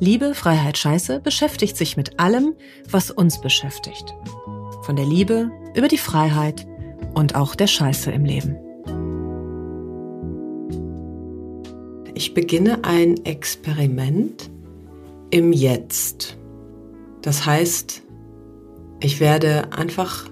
Liebe, Freiheit, Scheiße beschäftigt sich mit allem, was uns beschäftigt. Von der Liebe über die Freiheit und auch der Scheiße im Leben. Ich beginne ein Experiment im Jetzt. Das heißt, ich werde einfach,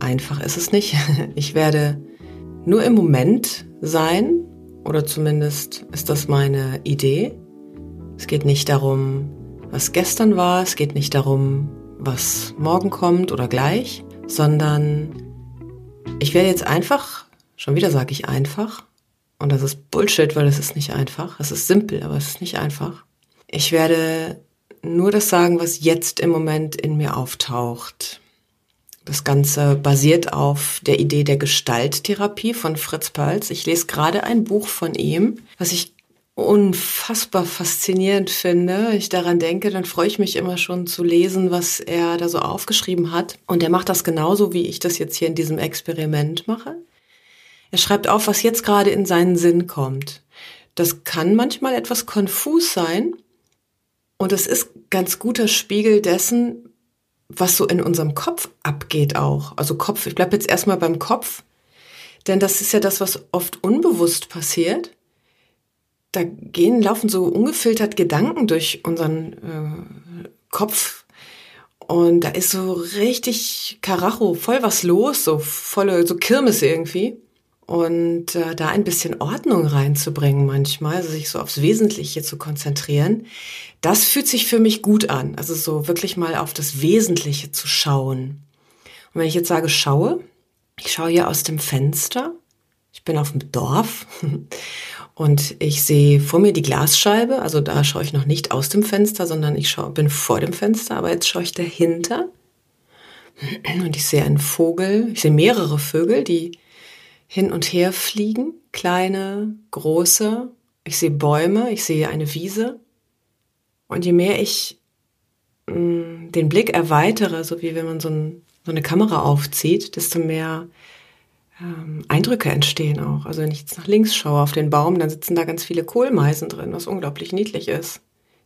einfach ist es nicht, ich werde nur im Moment sein, oder zumindest ist das meine Idee. Es geht nicht darum, was gestern war, es geht nicht darum, was morgen kommt oder gleich, sondern ich werde jetzt einfach, schon wieder sage ich einfach, und das ist Bullshit, weil es ist nicht einfach, es ist simpel, aber es ist nicht einfach. Ich werde nur das sagen, was jetzt im Moment in mir auftaucht. Das Ganze basiert auf der Idee der Gestalttherapie von Fritz Perls. Ich lese gerade ein Buch von ihm, was ich unfassbar faszinierend finde. Ich daran denke, dann freue ich mich immer schon zu lesen, was er da so aufgeschrieben hat. Und er macht das genauso, wie ich das jetzt hier in diesem Experiment mache. Er schreibt auf, was jetzt gerade in seinen Sinn kommt. Das kann manchmal etwas konfus sein. Und es ist ganz guter Spiegel dessen, was so in unserem Kopf abgeht auch. Also Kopf, ich bleibe jetzt erstmal beim Kopf, denn das ist ja das, was oft unbewusst passiert. Da gehen, laufen so ungefiltert Gedanken durch unseren äh, Kopf und da ist so richtig Karacho, voll was los, so volle, so Kirmes irgendwie. Und äh, da ein bisschen Ordnung reinzubringen manchmal, also sich so aufs Wesentliche zu konzentrieren, das fühlt sich für mich gut an. Also so wirklich mal auf das Wesentliche zu schauen. Und wenn ich jetzt sage schaue, ich schaue hier aus dem Fenster. Ich bin auf dem Dorf und ich sehe vor mir die Glasscheibe. Also da schaue ich noch nicht aus dem Fenster, sondern ich schaue, bin vor dem Fenster, aber jetzt schaue ich dahinter. Und ich sehe einen Vogel, ich sehe mehrere Vögel, die hin und her fliegen, kleine, große. Ich sehe Bäume, ich sehe eine Wiese. Und je mehr ich mh, mm, den Blick erweitere, so wie wenn man so, ein, so eine Kamera aufzieht, desto mehr ähm, Eindrücke entstehen auch. Also wenn ich jetzt nach links schaue auf den Baum, dann sitzen da ganz viele Kohlmeisen drin, was unglaublich niedlich ist.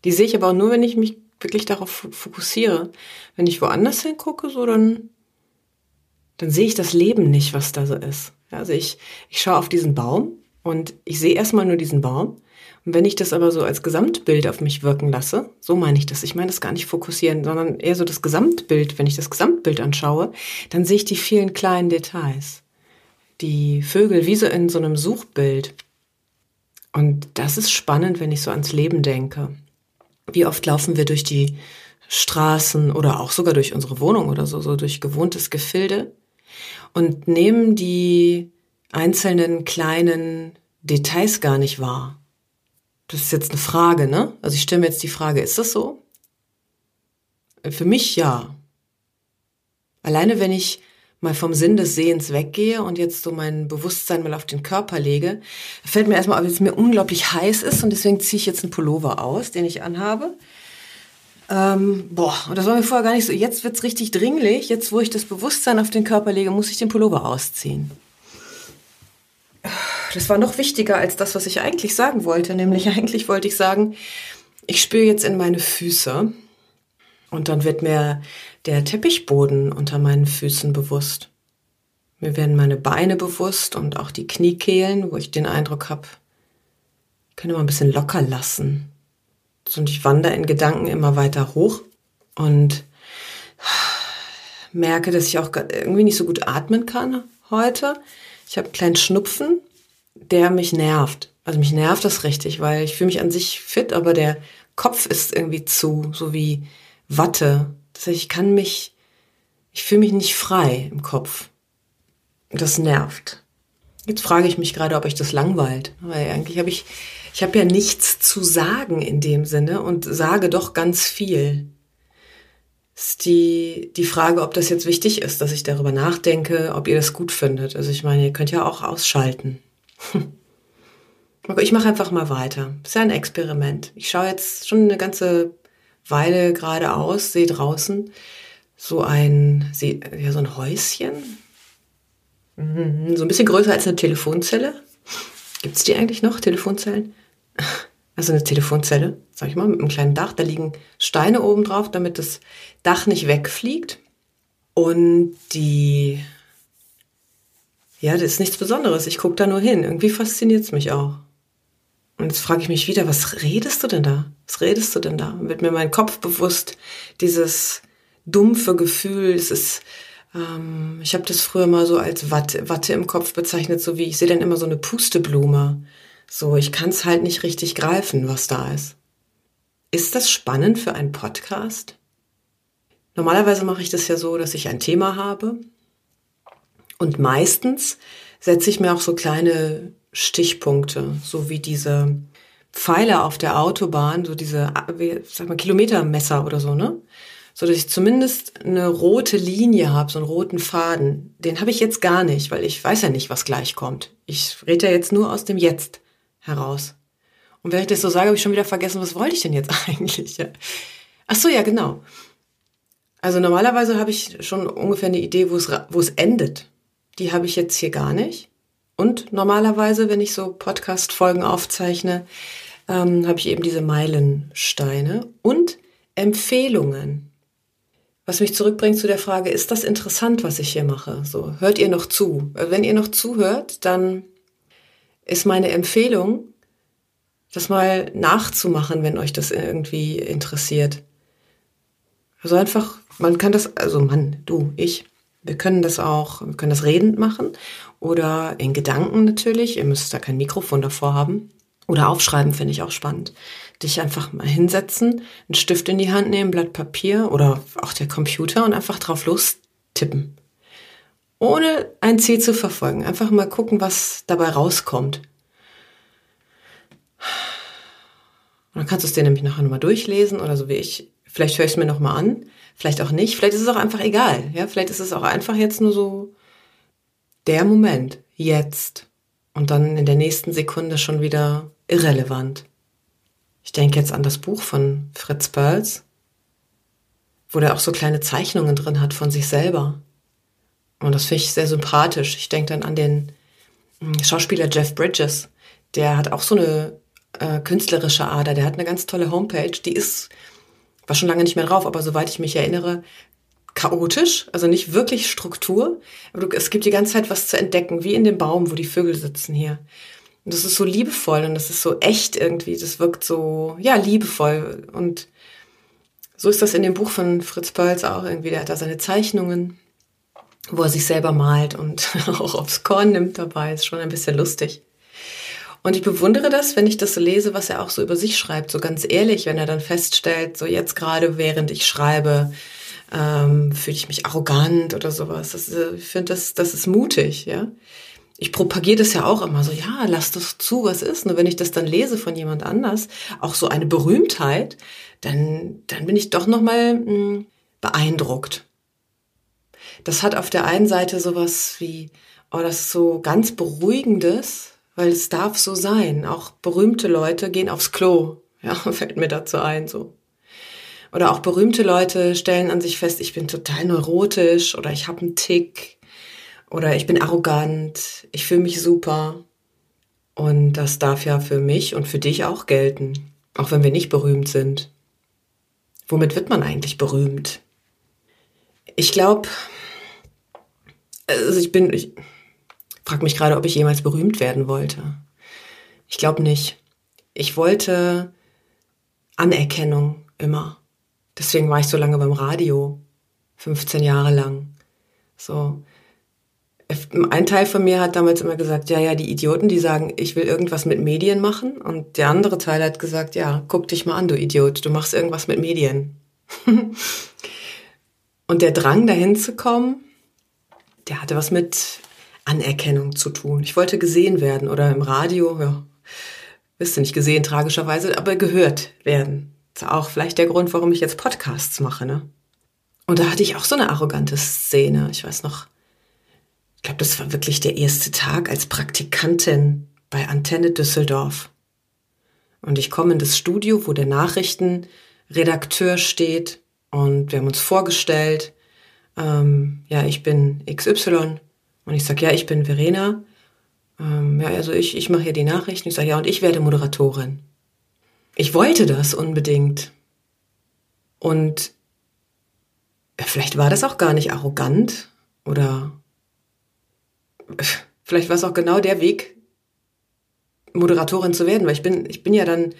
Die sehe ich aber auch nur, wenn ich mich wirklich darauf fokussiere. Wenn ich woanders hingucke, so dann, dann sehe ich das Leben nicht, was da so ist. Also ich, ich schaue auf diesen Baum und ich sehe erstmal nur diesen Baum und wenn ich das aber so als Gesamtbild auf mich wirken lasse, so meine ich das, ich meine das gar nicht fokussieren, sondern eher so das Gesamtbild, wenn ich das Gesamtbild anschaue, dann sehe ich die vielen kleinen Details. Die Vögel wie so in so einem Suchbild. Und das ist spannend, wenn ich so ans Leben denke. Wie oft laufen wir durch die Straßen oder auch sogar durch unsere Wohnung oder so, so durch gewohntes Gefilde und nehmen die einzelnen kleinen Details gar nicht wahr. Das ist jetzt eine Frage, ne? Also ich stelle mir jetzt die Frage, ist das so? Für mich ja. Alleine wenn ich mal vom Sinn des Sehens weggehe und jetzt so mein Bewusstsein mal auf den Körper lege, fällt mir erstmal auf, dass es mir unglaublich heiß ist und deswegen ziehe ich jetzt einen Pullover aus, den ich anhabe. Ähm, boah, und das war mir vorher gar nicht so. Jetzt wird's richtig dringlich. Jetzt, wo ich das Bewusstsein auf den Körper lege, muss ich den Pullover ausziehen das war noch wichtiger als das, was ich eigentlich sagen wollte. Nämlich eigentlich wollte ich sagen, ich spüre jetzt in meine Füße und dann wird mir der Teppichboden unter meinen Füßen bewusst. Mir werden meine Beine bewusst und auch die Kniekehlen, wo ich den Eindruck habe, ich kann immer ein bisschen locker lassen. Und ich wandere in Gedanken immer weiter hoch und merke, dass ich auch irgendwie nicht so gut atmen kann heute. Ich habe einen kleinen Schnupfen der mich nervt. Also mich nervt das richtig, weil ich fühle mich an sich fit, aber der Kopf ist irgendwie zu, so wie Watte. Das ich kann mich, ich fühle mich nicht frei im Kopf. Das nervt. Jetzt frage ich mich gerade, ob ich das langweilt, weil eigentlich habe ich, ich habe ja nichts zu sagen in dem Sinne und sage doch ganz viel. Ist die, die Frage, ob das jetzt wichtig ist, dass ich darüber nachdenke, ob ihr das gut findet. Also ich meine, ihr könnt ja auch ausschalten. ich mache einfach mal weiter. Ist ja ein Experiment. Ich schaue jetzt schon eine ganze Weile geradeaus, sehe draußen so ein, ja, so ein Häuschen. Mhm, so ein bisschen größer als eine Telefonzelle. Gibt es die eigentlich noch, Telefonzellen? Also eine Telefonzelle, sag ich mal, mit einem kleinen Dach. Da liegen Steine oben drauf, damit das Dach nicht wegfliegt. Und die, ja, das ist nichts Besonderes. Ich gucke da nur hin. Irgendwie fasziniert es mich auch. Und jetzt frage ich mich wieder, was redest du denn da? Was redest du denn da? Wird mir mein Kopf bewusst, dieses dumpfe Gefühl, es ist, ähm, ich habe das früher mal so als Watte, Watte im Kopf bezeichnet, so wie ich sehe dann immer so eine Pusteblume. So, ich kann es halt nicht richtig greifen, was da ist. Ist das spannend für einen Podcast? Normalerweise mache ich das ja so, dass ich ein Thema habe und meistens setze ich mir auch so kleine Stichpunkte, so wie diese Pfeile auf der Autobahn, so diese, sag mal, Kilometermesser oder so, ne? So dass ich zumindest eine rote Linie habe, so einen roten Faden. Den habe ich jetzt gar nicht, weil ich weiß ja nicht, was gleich kommt. Ich rede ja jetzt nur aus dem Jetzt heraus. Und während ich das so sage, habe ich schon wieder vergessen, was wollte ich denn jetzt eigentlich? Ach so, ja, genau. Also normalerweise habe ich schon ungefähr eine Idee, wo es, wo es endet. Die habe ich jetzt hier gar nicht. Und normalerweise, wenn ich so Podcast-Folgen aufzeichne, ähm, habe ich eben diese Meilensteine und Empfehlungen. Was mich zurückbringt zu der Frage, ist das interessant, was ich hier mache? So, hört ihr noch zu? Wenn ihr noch zuhört, dann ist meine Empfehlung, das mal nachzumachen, wenn euch das irgendwie interessiert. Also einfach, man kann das, also Mann, du, ich, wir können das auch, wir können das redend machen oder in Gedanken natürlich. Ihr müsst da kein Mikrofon davor haben. Oder aufschreiben finde ich auch spannend. Dich einfach mal hinsetzen, einen Stift in die Hand nehmen, Blatt Papier oder auch der Computer und einfach drauf los tippen ohne ein Ziel zu verfolgen. Einfach mal gucken, was dabei rauskommt. Und dann kannst du es dir nämlich nachher nochmal durchlesen oder so wie ich. Vielleicht höre ich es mir nochmal an, vielleicht auch nicht. Vielleicht ist es auch einfach egal. Ja, vielleicht ist es auch einfach jetzt nur so der Moment, jetzt. Und dann in der nächsten Sekunde schon wieder irrelevant. Ich denke jetzt an das Buch von Fritz Perls, wo der auch so kleine Zeichnungen drin hat von sich selber. Und das finde ich sehr sympathisch. Ich denke dann an den hm, Schauspieler Jeff Bridges. Der hat auch so eine äh, künstlerische Ader. Der hat eine ganz tolle Homepage. Die ist, war schon lange nicht mehr drauf, aber soweit ich mich erinnere, chaotisch, also nicht wirklich Struktur. Aber du, es gibt die ganze Zeit was zu entdecken, wie in dem Baum, wo die Vögel sitzen hier. Und das ist so liebevoll und das ist so echt irgendwie. Das wirkt so, ja, liebevoll. Und so ist das in dem Buch von Fritz Perls auch irgendwie. Der hat da seine Zeichnungen wo er sich selber malt und auch aufs Korn nimmt dabei. Ist schon ein bisschen lustig. Und ich bewundere das, wenn ich das so lese, was er auch so über sich schreibt, so ganz ehrlich, wenn er dann feststellt, so jetzt gerade während ich schreibe, ähm, fühle ich mich arrogant oder sowas. Das, äh, ich finde, das, das ist mutig, ja. Ich propagiere das ja auch immer so, ja, lass das zu, was ist. Nur wenn ich das dann lese von jemand anders, auch so eine Berühmtheit, dann, dann bin ich doch nochmal hm, beeindruckt das hat auf der einen Seite sowas wie, oh, das ist so ganz Beruhigendes, weil es darf so sein. Auch berühmte Leute gehen aufs Klo. Ja, fällt mir dazu ein, so. Oder auch berühmte Leute stellen an sich fest, ich bin total neurotisch oder ich habe einen Tick oder ich bin arrogant, ich fühle mich super. Und das darf ja für mich und für dich auch gelten, auch wenn wir nicht berühmt sind. Womit wird man eigentlich berühmt? Ich glaube, also ich bin, ich frage mich gerade, ob ich jemals berühmt werden wollte. Ich glaube nicht. Ich wollte Anerkennung immer. Deswegen war ich so lange beim Radio. 15 Jahre lang. So. Ein Teil von mir hat damals immer gesagt, ja, ja, die Idioten, die sagen, ich will irgendwas mit Medien machen. Und der andere Teil hat gesagt, ja, guck dich mal an, du Idiot, du machst irgendwas mit Medien. und der Drang, dahin zu kommen, der hatte was mit Anerkennung zu tun. Ich wollte gesehen werden oder im Radio, ja. Wirst du nicht gesehen, tragischerweise, aber gehört werden. Ist auch vielleicht der Grund, warum ich jetzt Podcasts mache, ne? Und da hatte ich auch so eine arrogante Szene. Ich weiß noch, ich glaube, das war wirklich der erste Tag als Praktikantin bei Antenne Düsseldorf. Und ich komme in das Studio, wo der Nachrichtenredakteur steht und wir haben uns vorgestellt. Ähm, ja, ich bin XY und ich sage, ja, ich bin Verena. Ähm, ja, also ich, ich mache hier die Nachrichten. Ich sage, ja, und ich werde Moderatorin. Ich wollte das unbedingt. Und vielleicht war das auch gar nicht arrogant oder vielleicht war es auch genau der Weg, Moderatorin zu werden, weil ich bin, ich bin ja dann,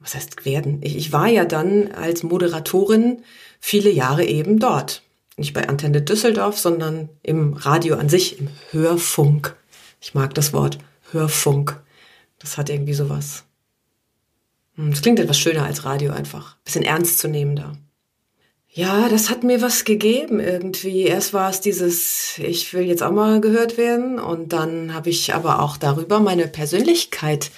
was heißt werden? Ich, ich war ja dann als Moderatorin viele Jahre eben dort. Nicht bei Antenne Düsseldorf, sondern im Radio an sich, im Hörfunk. Ich mag das Wort Hörfunk. Das hat irgendwie sowas. Hm, das klingt etwas schöner als Radio einfach. Bisschen ernstzunehmender. Ja, das hat mir was gegeben irgendwie. Erst war es dieses, ich will jetzt auch mal gehört werden und dann habe ich aber auch darüber meine Persönlichkeit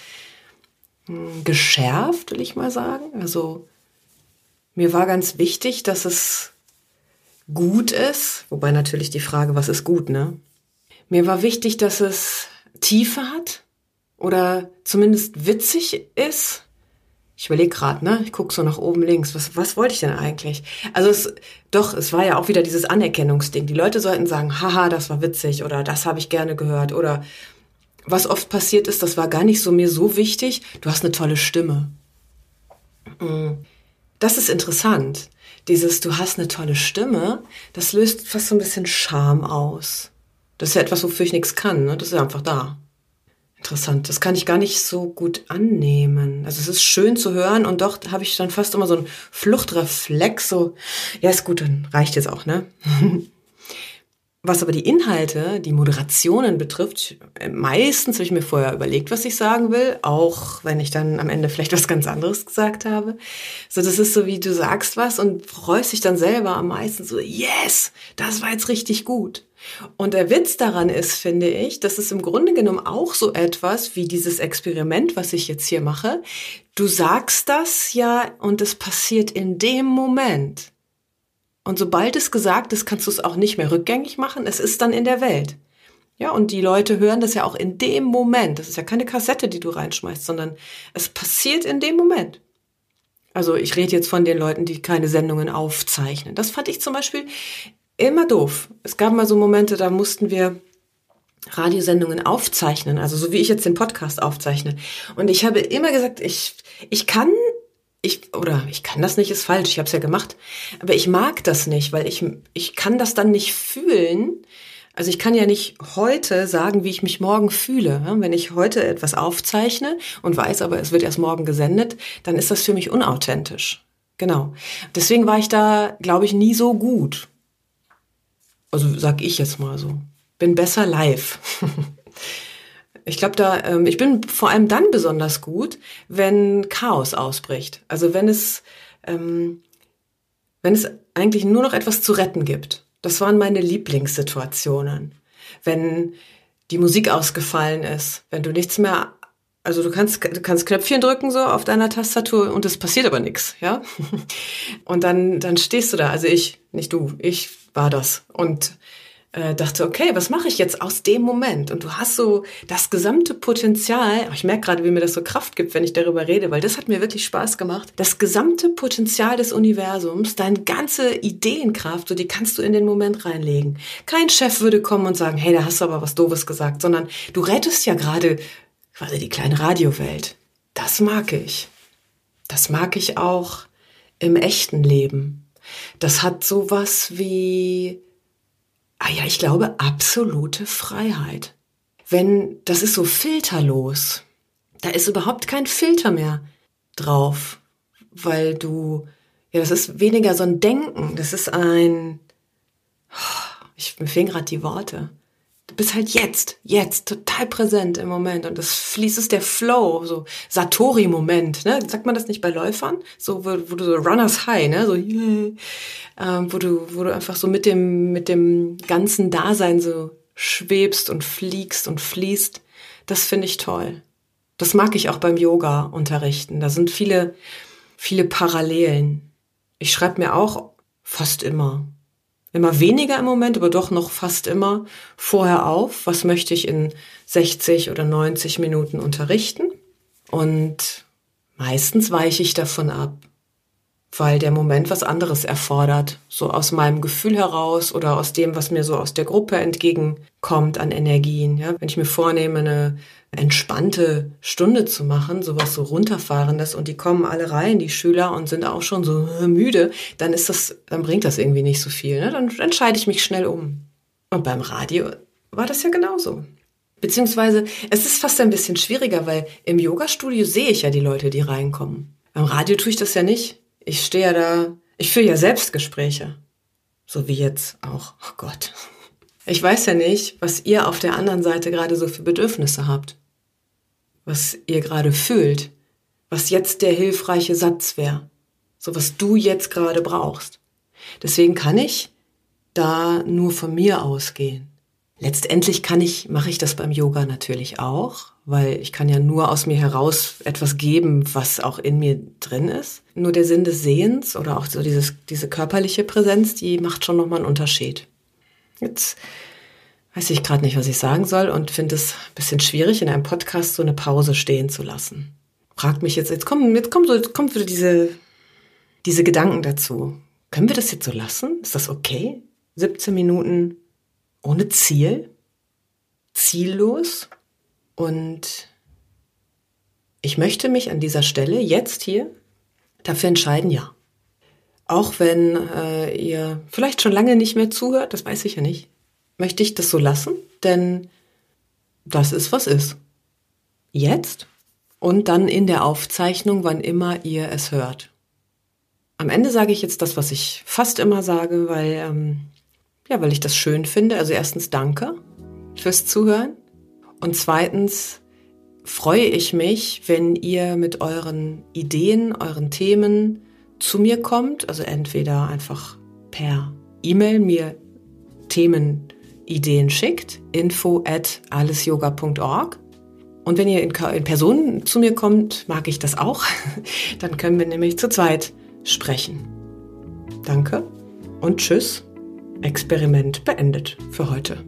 hm, geschärft, will ich mal sagen. Also mir war ganz wichtig, dass es gut ist, wobei natürlich die Frage, was ist gut, ne? Mir war wichtig, dass es Tiefe hat oder zumindest witzig ist ich überlege gerade, ne? Ich gucke so nach oben links. Was, was wollte ich denn eigentlich? Also es, doch, es war ja auch wieder dieses Anerkennungsding. Die Leute sollten sagen, haha, das war witzig oder das habe ich gerne gehört oder was oft passiert ist, das war gar nicht so mir so wichtig. Du hast eine tolle Stimme. Mm. Das ist interessant. Dieses, du hast eine tolle Stimme, das löst fast so ein bisschen Scham aus. Das ist ja etwas, wofür ich nichts kann. Ne? Das ist ja einfach da. Interessant, das kann ich gar nicht so gut annehmen. Also es ist schön zu hören und doch habe ich dann fast immer so einen Fluchtreflex, so, ja ist gut, dann reicht jetzt auch, ne? Was aber die Inhalte, die Moderationen betrifft, meistens habe ich mir vorher überlegt, was ich sagen will, auch wenn ich dann am Ende vielleicht was ganz anderes gesagt habe. So, das ist so wie du sagst was und freust dich dann selber am meisten so, yes, das war jetzt richtig gut. Und der Witz daran ist, finde ich, dass es im Grunde genommen auch so etwas wie dieses Experiment, was ich jetzt hier mache. Du sagst das ja und es passiert in dem Moment. Und sobald es gesagt ist, kannst du es auch nicht mehr rückgängig machen. Es ist dann in der Welt. Ja, und die Leute hören das ja auch in dem Moment. Das ist ja keine Kassette, die du reinschmeißt, sondern es passiert in dem Moment. Also ich rede jetzt von den Leuten, die keine Sendungen aufzeichnen. Das fand ich zum Beispiel immer doof. Es gab mal so Momente, da mussten wir Radiosendungen aufzeichnen, also so wie ich jetzt den Podcast aufzeichne. Und ich habe immer gesagt, ich, ich kann, ich, oder ich kann das nicht, ist falsch, ich habe es ja gemacht, aber ich mag das nicht, weil ich, ich kann das dann nicht fühlen. Also ich kann ja nicht heute sagen, wie ich mich morgen fühle. Wenn ich heute etwas aufzeichne und weiß aber, es wird erst morgen gesendet, dann ist das für mich unauthentisch. Genau. Deswegen war ich da, glaube ich, nie so gut. Also sag ich jetzt mal so. Bin besser live. ich glaube, da, ähm, ich bin vor allem dann besonders gut, wenn Chaos ausbricht. Also wenn es, ähm, wenn es eigentlich nur noch etwas zu retten gibt. Das waren meine Lieblingssituationen. Wenn die Musik ausgefallen ist, wenn du nichts mehr, also du kannst, du kannst Knöpfchen drücken so auf deiner Tastatur und es passiert aber nichts, ja? Und dann, dann stehst du da. Also ich, nicht du, ich war das. Und äh, dachte, okay, was mache ich jetzt aus dem Moment? Und du hast so das gesamte Potenzial, ich merke gerade, wie mir das so Kraft gibt, wenn ich darüber rede, weil das hat mir wirklich Spaß gemacht. Das gesamte Potenzial des Universums, deine ganze Ideenkraft, so die kannst du in den Moment reinlegen. Kein Chef würde kommen und sagen, hey, da hast du aber was Doofes gesagt, sondern du rettest ja gerade quasi die kleine Radiowelt. Das mag ich. Das mag ich auch im echten Leben. Das hat sowas wie, ah ja, ich glaube, absolute Freiheit. Wenn, das ist so filterlos. Da ist überhaupt kein Filter mehr drauf, weil du, ja, das ist weniger so ein Denken, das ist ein, ich, mir fehlen gerade die Worte du bist halt jetzt, jetzt total präsent im Moment und das fließt ist der Flow, so Satori-Moment, ne? Sagt man das nicht bei Läufern? So, wo, wo du so Runners High, ne? So, yeah, ähm, wo du, wo du einfach so mit dem, mit dem ganzen Dasein so schwebst und fliegst und fließt. Das finde ich toll. Das mag ich auch beim Yoga unterrichten. Da sind viele, viele Parallelen. Ich schreibe mir auch fast immer, immer weniger im Moment, aber doch noch fast immer vorher auf, was möchte ich in 60 oder 90 Minuten unterrichten. Und meistens weiche ich davon ab weil der Moment was anderes erfordert, so aus meinem Gefühl heraus oder aus dem, was mir so aus der Gruppe entgegenkommt an Energien. Ja, wenn ich mir vornehme, eine entspannte Stunde zu machen, sowas so runterfahrendes und die kommen alle rein, die Schüler und sind auch schon so müde, dann ist das, dann bringt das irgendwie nicht so viel. Ne? Dann entscheide ich mich schnell um. Und beim Radio war das ja genauso. Beziehungsweise es ist fast ein bisschen schwieriger, weil im Yoga-Studio sehe ich ja die Leute, die reinkommen. Beim Radio tue ich das ja nicht. Ich stehe ja da, ich führe ja Selbstgespräche. So wie jetzt auch. Oh Gott. Ich weiß ja nicht, was ihr auf der anderen Seite gerade so für Bedürfnisse habt. Was ihr gerade fühlt. Was jetzt der hilfreiche Satz wäre. So was du jetzt gerade brauchst. Deswegen kann ich da nur von mir ausgehen. Letztendlich kann ich, mache ich das beim Yoga natürlich auch, weil ich kann ja nur aus mir heraus etwas geben, was auch in mir drin ist. Nur der Sinn des Sehens oder auch so dieses, diese körperliche Präsenz, die macht schon nochmal einen Unterschied. Jetzt weiß ich gerade nicht, was ich sagen soll und finde es ein bisschen schwierig, in einem Podcast so eine Pause stehen zu lassen. Fragt mich jetzt, jetzt kommen, jetzt kommen so, kommt wieder diese, diese Gedanken dazu. Können wir das jetzt so lassen? Ist das okay? 17 Minuten ohne Ziel? Ziellos? Und ich möchte mich an dieser Stelle jetzt hier dafür entscheiden, ja. Auch wenn äh, ihr vielleicht schon lange nicht mehr zuhört, das weiß ich ja nicht, möchte ich das so lassen, denn das ist, was ist. Jetzt und dann in der Aufzeichnung, wann immer ihr es hört. Am Ende sage ich jetzt das, was ich fast immer sage, weil, ähm, ja, weil ich das schön finde. Also erstens danke fürs Zuhören. Und zweitens freue ich mich, wenn ihr mit euren Ideen, euren Themen zu mir kommt. Also entweder einfach per E-Mail mir Themen, Ideen schickt, info at allesyoga.org. Und wenn ihr in, in Person zu mir kommt, mag ich das auch. Dann können wir nämlich zu zweit sprechen. Danke und tschüss. Experiment beendet für heute.